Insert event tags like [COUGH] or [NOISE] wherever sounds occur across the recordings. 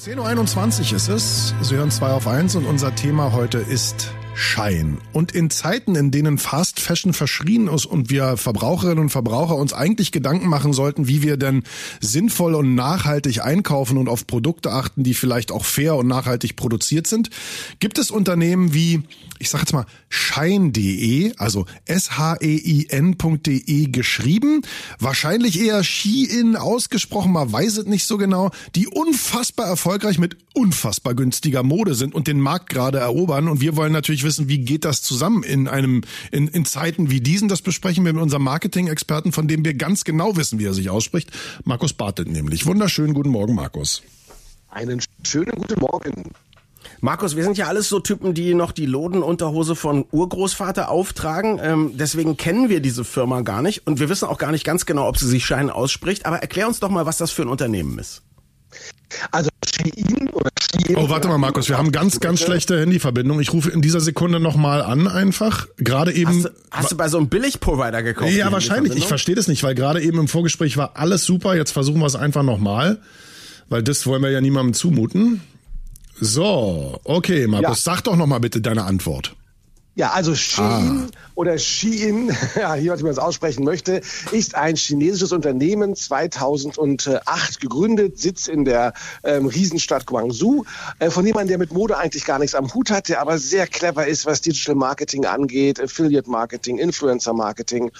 10.21 Uhr ist es. Sie hören 2 auf 1 und unser Thema heute ist Schein. Und in Zeiten, in denen Fast Fashion verschrien ist und wir Verbraucherinnen und Verbraucher uns eigentlich Gedanken machen sollten, wie wir denn sinnvoll und nachhaltig einkaufen und auf Produkte achten, die vielleicht auch fair und nachhaltig produziert sind, gibt es Unternehmen wie, ich sage jetzt mal, Schein.de, also S-H-E-I-N.de geschrieben, wahrscheinlich eher Shein ausgesprochen, man weiß es nicht so genau, die unfassbar erfolgreich mit unfassbar günstiger Mode sind und den Markt gerade erobern. Und wir wollen natürlich wissen, wie geht das zusammen in einem, in, in Zeiten wie diesen. Das besprechen wir mit unserem Marketing-Experten, von dem wir ganz genau wissen, wie er sich ausspricht. Markus Bartelt nämlich. Wunderschönen guten Morgen, Markus. Einen schönen guten Morgen. Markus, wir sind ja alles so Typen, die noch die Lodenunterhose von Urgroßvater auftragen. Ähm, deswegen kennen wir diese Firma gar nicht und wir wissen auch gar nicht ganz genau, ob sie sich Schein ausspricht. Aber erklär uns doch mal, was das für ein Unternehmen ist. Also Shein oder. Oh, warte mal, Markus, wir haben ganz, ganz schlechte Handyverbindung. Ich rufe in dieser Sekunde nochmal an einfach. Gerade eben. Hast du, hast du bei so einem Billigprovider gekauft? Ja, wahrscheinlich. Ich verstehe das nicht, weil gerade eben im Vorgespräch war alles super. Jetzt versuchen wir es einfach nochmal. Weil das wollen wir ja niemandem zumuten. So, okay, Markus, ja. sag doch nochmal bitte deine Antwort. Ja, also Shein ah. oder Shein, [LAUGHS] ja, hier, was man es aussprechen möchte, ist ein chinesisches Unternehmen, 2008 gegründet, Sitz in der ähm, Riesenstadt Guangzhou, äh, von jemandem, der mit Mode eigentlich gar nichts am Hut hat, der aber sehr clever ist, was Digital Marketing angeht, Affiliate Marketing, Influencer Marketing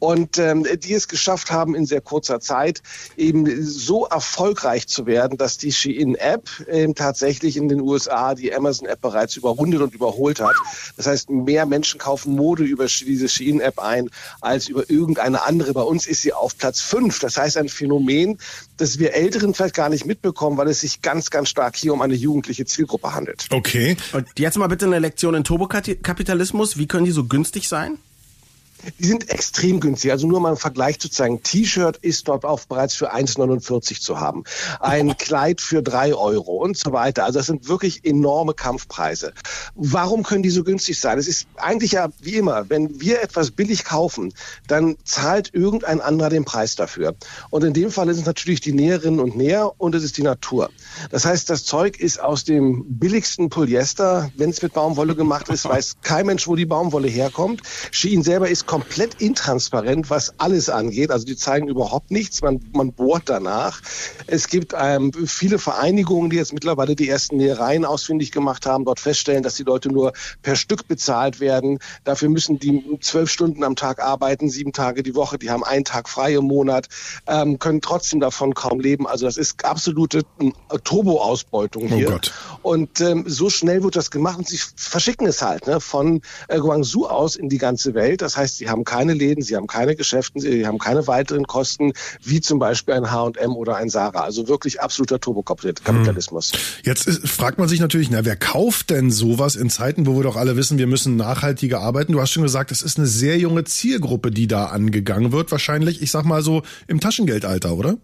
und ähm, die es geschafft haben, in sehr kurzer Zeit eben so erfolgreich zu werden, dass die Shein-App ähm, tatsächlich in den USA die Amazon-App bereits überrundet und überholt hat. Das heißt, mehr Menschen kaufen Mode über diese Shein-App ein als über irgendeine andere. Bei uns ist sie auf Platz fünf. Das heißt ein Phänomen, das wir Älteren vielleicht gar nicht mitbekommen, weil es sich ganz, ganz stark hier um eine jugendliche Zielgruppe handelt. Okay. Und jetzt mal bitte eine Lektion in Turbokapitalismus. Wie können die so günstig sein? Die sind extrem günstig. Also nur mal einen Vergleich zu zeigen. T-Shirt ist dort auch bereits für 1,49 zu haben. Ein. Kleid für drei Euro und so weiter. Also das sind wirklich enorme Kampfpreise. Warum können die so günstig sein? Es ist eigentlich ja wie immer, wenn wir etwas billig kaufen, dann zahlt irgendein anderer den Preis dafür. Und in dem Fall ist es natürlich die Näherinnen und Näher und es ist die Natur. Das heißt, das Zeug ist aus dem billigsten Polyester. Wenn es mit Baumwolle gemacht ist, [LAUGHS] weiß kein Mensch, wo die Baumwolle herkommt. Shein selber ist komplett intransparent, was alles angeht. Also die zeigen überhaupt nichts. Man, man bohrt danach. Es gibt ähm, viele Vereinigungen, die jetzt mittlerweile die ersten Nähereien ausfindig gemacht haben, dort feststellen, dass die Leute nur per Stück bezahlt werden. Dafür müssen die zwölf Stunden am Tag arbeiten, sieben Tage die Woche. Die haben einen Tag frei im Monat, ähm, können trotzdem davon kaum leben. Also das ist absolute äh, Turbo-Ausbeutung hier. Oh Gott. Und ähm, so schnell wird das gemacht und sie verschicken es halt ne, von äh, Guangzhou aus in die ganze Welt. Das heißt, Sie haben keine Läden, Sie haben keine Geschäften, Sie haben keine weiteren Kosten, wie zum Beispiel ein H&M oder ein Sarah. Also wirklich absoluter Turbokapitalismus. Hm. Jetzt ist, fragt man sich natürlich, na, wer kauft denn sowas in Zeiten, wo wir doch alle wissen, wir müssen nachhaltiger arbeiten? Du hast schon gesagt, es ist eine sehr junge Zielgruppe, die da angegangen wird. Wahrscheinlich, ich sag mal so, im Taschengeldalter, oder?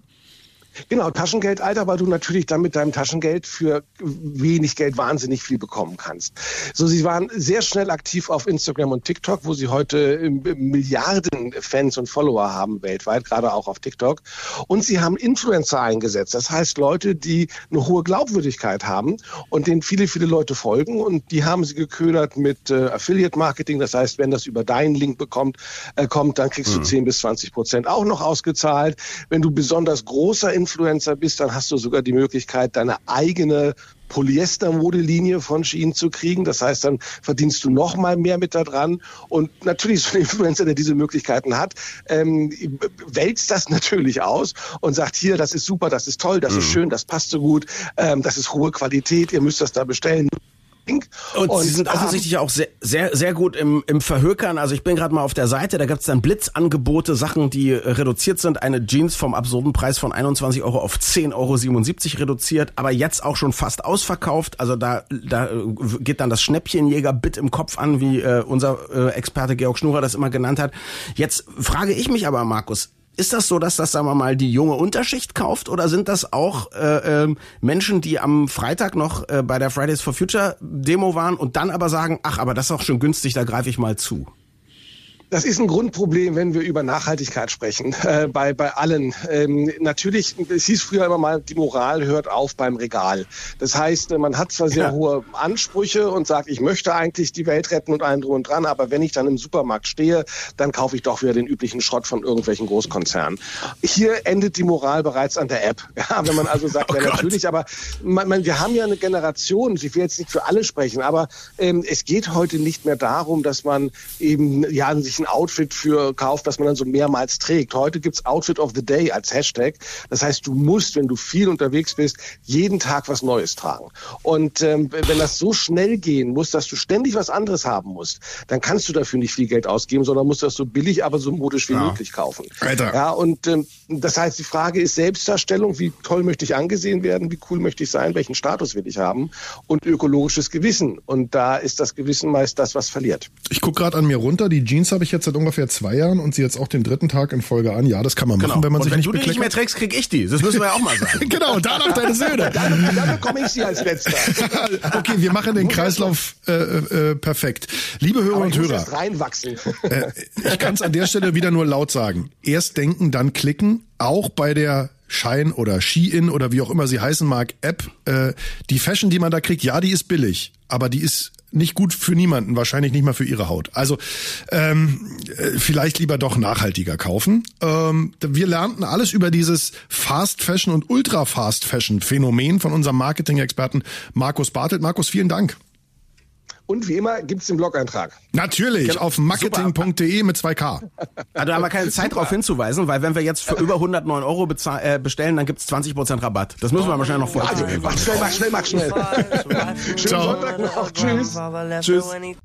Genau, Taschengeldalter, weil du natürlich dann mit deinem Taschengeld für wenig Geld wahnsinnig viel bekommen kannst. So, sie waren sehr schnell aktiv auf Instagram und TikTok, wo sie heute ähm, Milliarden Fans und Follower haben weltweit, gerade auch auf TikTok. Und sie haben Influencer eingesetzt. Das heißt Leute, die eine hohe Glaubwürdigkeit haben und denen viele, viele Leute folgen. Und die haben sie geködert mit äh, Affiliate Marketing. Das heißt, wenn das über deinen Link bekommt, äh, kommt, dann kriegst mhm. du 10 bis 20 Prozent auch noch ausgezahlt. Wenn du besonders großer Influencer bist, dann hast du sogar die Möglichkeit, deine eigene Polyester-Modelinie von Shein zu kriegen. Das heißt, dann verdienst du noch mal mehr mit da dran. Und natürlich so ein Influencer, der diese Möglichkeiten hat, ähm, wälzt das natürlich aus und sagt, hier, das ist super, das ist toll, das mhm. ist schön, das passt so gut, ähm, das ist hohe Qualität, ihr müsst das da bestellen. Und, und, sie sind offensichtlich auch sehr, sehr, sehr gut im, im Verhökern. Also ich bin gerade mal auf der Seite, da gibt's dann Blitzangebote, Sachen, die reduziert sind. Eine Jeans vom absurden Preis von 21 Euro auf 10,77 Euro reduziert, aber jetzt auch schon fast ausverkauft. Also da, da geht dann das Schnäppchenjäger-Bit im Kopf an, wie äh, unser äh, Experte Georg Schnurer das immer genannt hat. Jetzt frage ich mich aber, Markus, ist das so, dass das, sagen wir mal, die junge Unterschicht kauft oder sind das auch äh, äh, Menschen, die am Freitag noch äh, bei der Fridays for Future Demo waren und dann aber sagen, ach, aber das ist auch schon günstig, da greife ich mal zu? Das ist ein Grundproblem, wenn wir über Nachhaltigkeit sprechen, [LAUGHS] äh, bei, bei allen. Ähm, natürlich, es hieß früher immer mal, die Moral hört auf beim Regal. Das heißt, man hat zwar sehr ja. hohe Ansprüche und sagt, ich möchte eigentlich die Welt retten und allen drum und dran, aber wenn ich dann im Supermarkt stehe, dann kaufe ich doch wieder den üblichen Schrott von irgendwelchen Großkonzernen. Hier endet die Moral bereits an der App. [LAUGHS] Ja, wenn man also sagt, [LAUGHS] oh ja natürlich, aber man, man, wir haben ja eine Generation, ich will jetzt nicht für alle sprechen, aber ähm, es geht heute nicht mehr darum, dass man eben ja sich ein Outfit für kauft, das man dann so mehrmals trägt. Heute gibt's Outfit of the Day als Hashtag. Das heißt, du musst, wenn du viel unterwegs bist, jeden Tag was Neues tragen. Und ähm, wenn das so schnell gehen muss, dass du ständig was anderes haben musst, dann kannst du dafür nicht viel Geld ausgeben, sondern musst das so billig, aber so modisch wie ja. möglich kaufen. Alter. Ja, und ähm, das heißt, die Frage ist Selbstdarstellung, wie toll möchte ich angesehen werden, wie cool möchte ich sein, welchen Status will ich haben und ökologisches Gewissen. Und da ist das Gewissen meist das, was verliert. Ich gucke gerade an mir runter, die Jeans habe ich jetzt seit ungefähr zwei Jahren und sie jetzt auch den dritten Tag in Folge an. Ja, das kann man machen, genau. wenn man und sich wenn nicht du die nicht mehr trägst, krieg ich die. Das müssen wir ja auch mal sagen. [LAUGHS] genau, danach deine Söhne. dann, dann bekomme ich sie als letzter. [LAUGHS] okay, wir machen den Kreislauf äh, äh, perfekt. Liebe Hörer und Hörer. reinwachsen. Äh, ich kann es an der Stelle wieder nur laut sagen. Erst denken, dann klicken. Auch bei der Shine oder Shein oder wie auch immer sie heißen mag, App. Äh, die Fashion, die man da kriegt, ja, die ist billig, aber die ist nicht gut für niemanden, wahrscheinlich nicht mal für ihre Haut. Also ähm, äh, vielleicht lieber doch nachhaltiger kaufen. Ähm, wir lernten alles über dieses Fast Fashion und Ultra Fast Fashion Phänomen von unserem Marketing-Experten Markus Bartelt. Markus, vielen Dank. Und wie immer gibt's den Blog-Eintrag. Natürlich, genau. auf marketing.de mit 2K. Ja, da haben wir keine Zeit darauf hinzuweisen, weil wenn wir jetzt für über 109 Euro äh, bestellen, dann gibt's 20% Rabatt. Das müssen wir wahrscheinlich noch vorher. Also, mach schnell, mach schnell, mach schnell. Schönen Ciao. Sonntag noch. Tschüss. Tschüss.